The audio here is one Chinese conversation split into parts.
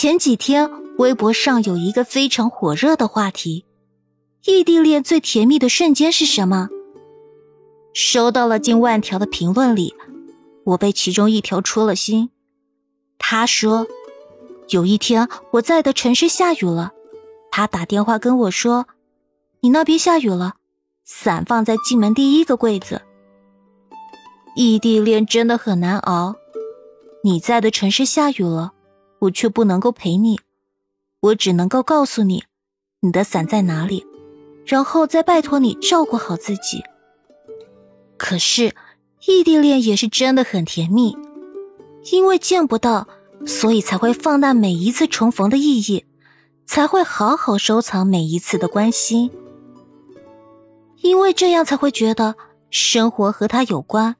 前几天微博上有一个非常火热的话题：异地恋最甜蜜的瞬间是什么？收到了近万条的评论里，我被其中一条戳了心。他说，有一天我在的城市下雨了，他打电话跟我说：“你那边下雨了，伞放在进门第一个柜子。”异地恋真的很难熬。你在的城市下雨了，我却不能够陪你，我只能够告诉你，你的伞在哪里，然后再拜托你照顾好自己。可是，异地恋也是真的很甜蜜，因为见不到，所以才会放大每一次重逢的意义，才会好好收藏每一次的关心，因为这样才会觉得生活和他有关。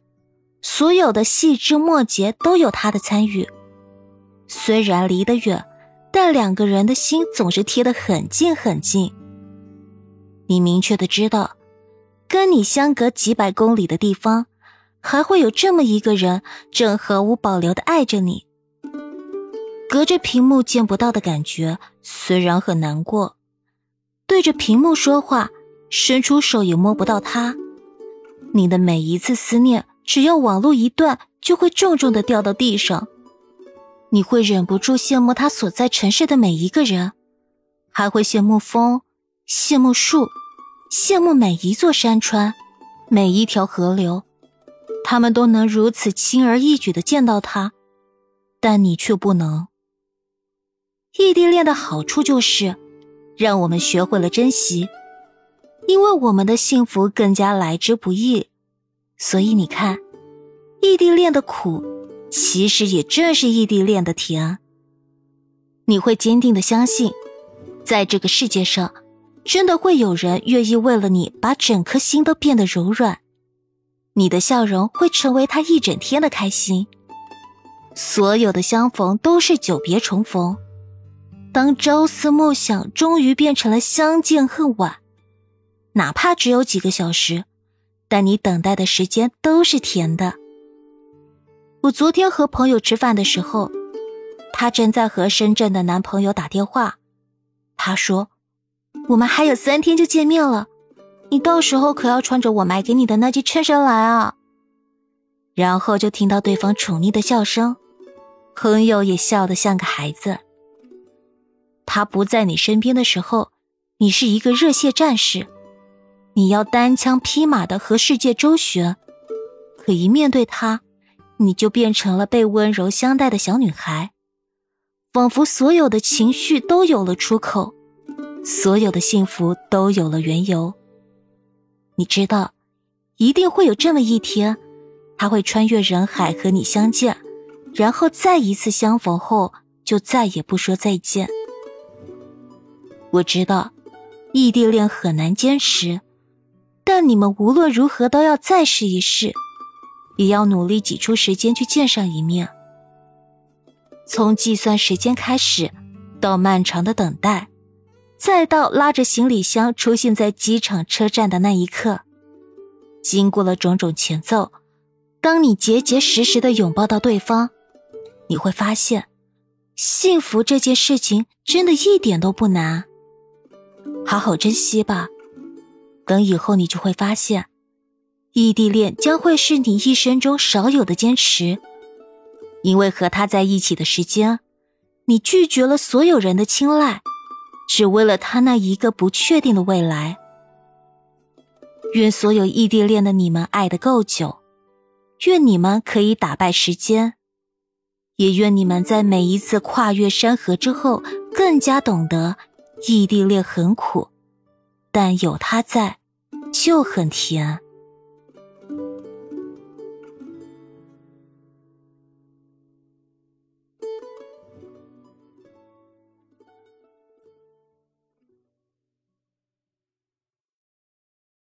所有的细枝末节都有他的参与，虽然离得远，但两个人的心总是贴得很近很近。你明确的知道，跟你相隔几百公里的地方，还会有这么一个人，正毫无保留的爱着你。隔着屏幕见不到的感觉，虽然很难过，对着屏幕说话，伸出手也摸不到他，你的每一次思念。只要网络一断，就会重重的掉到地上。你会忍不住羡慕他所在城市的每一个人，还会羡慕风，羡慕树，羡慕每一座山川，每一条河流，他们都能如此轻而易举的见到他，但你却不能。异地恋的好处就是，让我们学会了珍惜，因为我们的幸福更加来之不易。所以你看，异地恋的苦，其实也正是异地恋的甜。你会坚定的相信，在这个世界上，真的会有人愿意为了你把整颗心都变得柔软。你的笑容会成为他一整天的开心。所有的相逢都是久别重逢，当朝思暮想终于变成了相见恨晚，哪怕只有几个小时。但你等待的时间都是甜的。我昨天和朋友吃饭的时候，她正在和深圳的男朋友打电话。她说：“我们还有三天就见面了，你到时候可要穿着我买给你的那件衬衫来啊。”然后就听到对方宠溺的笑声，朋友也笑得像个孩子。他不在你身边的时候，你是一个热血战士。你要单枪匹马的和世界周旋，可一面对他，你就变成了被温柔相待的小女孩，仿佛所有的情绪都有了出口，所有的幸福都有了缘由。你知道，一定会有这么一天，他会穿越人海和你相见，然后再一次相逢后就再也不说再见。我知道，异地恋很难坚持。但你们无论如何都要再试一试，也要努力挤出时间去见上一面。从计算时间开始，到漫长的等待，再到拉着行李箱出现在机场车站的那一刻，经过了种种前奏，当你结结实实的拥抱到对方，你会发现，幸福这件事情真的一点都不难。好好珍惜吧。等以后，你就会发现，异地恋将会是你一生中少有的坚持，因为和他在一起的时间，你拒绝了所有人的青睐，只为了他那一个不确定的未来。愿所有异地恋的你们爱得够久，愿你们可以打败时间，也愿你们在每一次跨越山河之后，更加懂得异地恋很苦，但有他在。就很甜。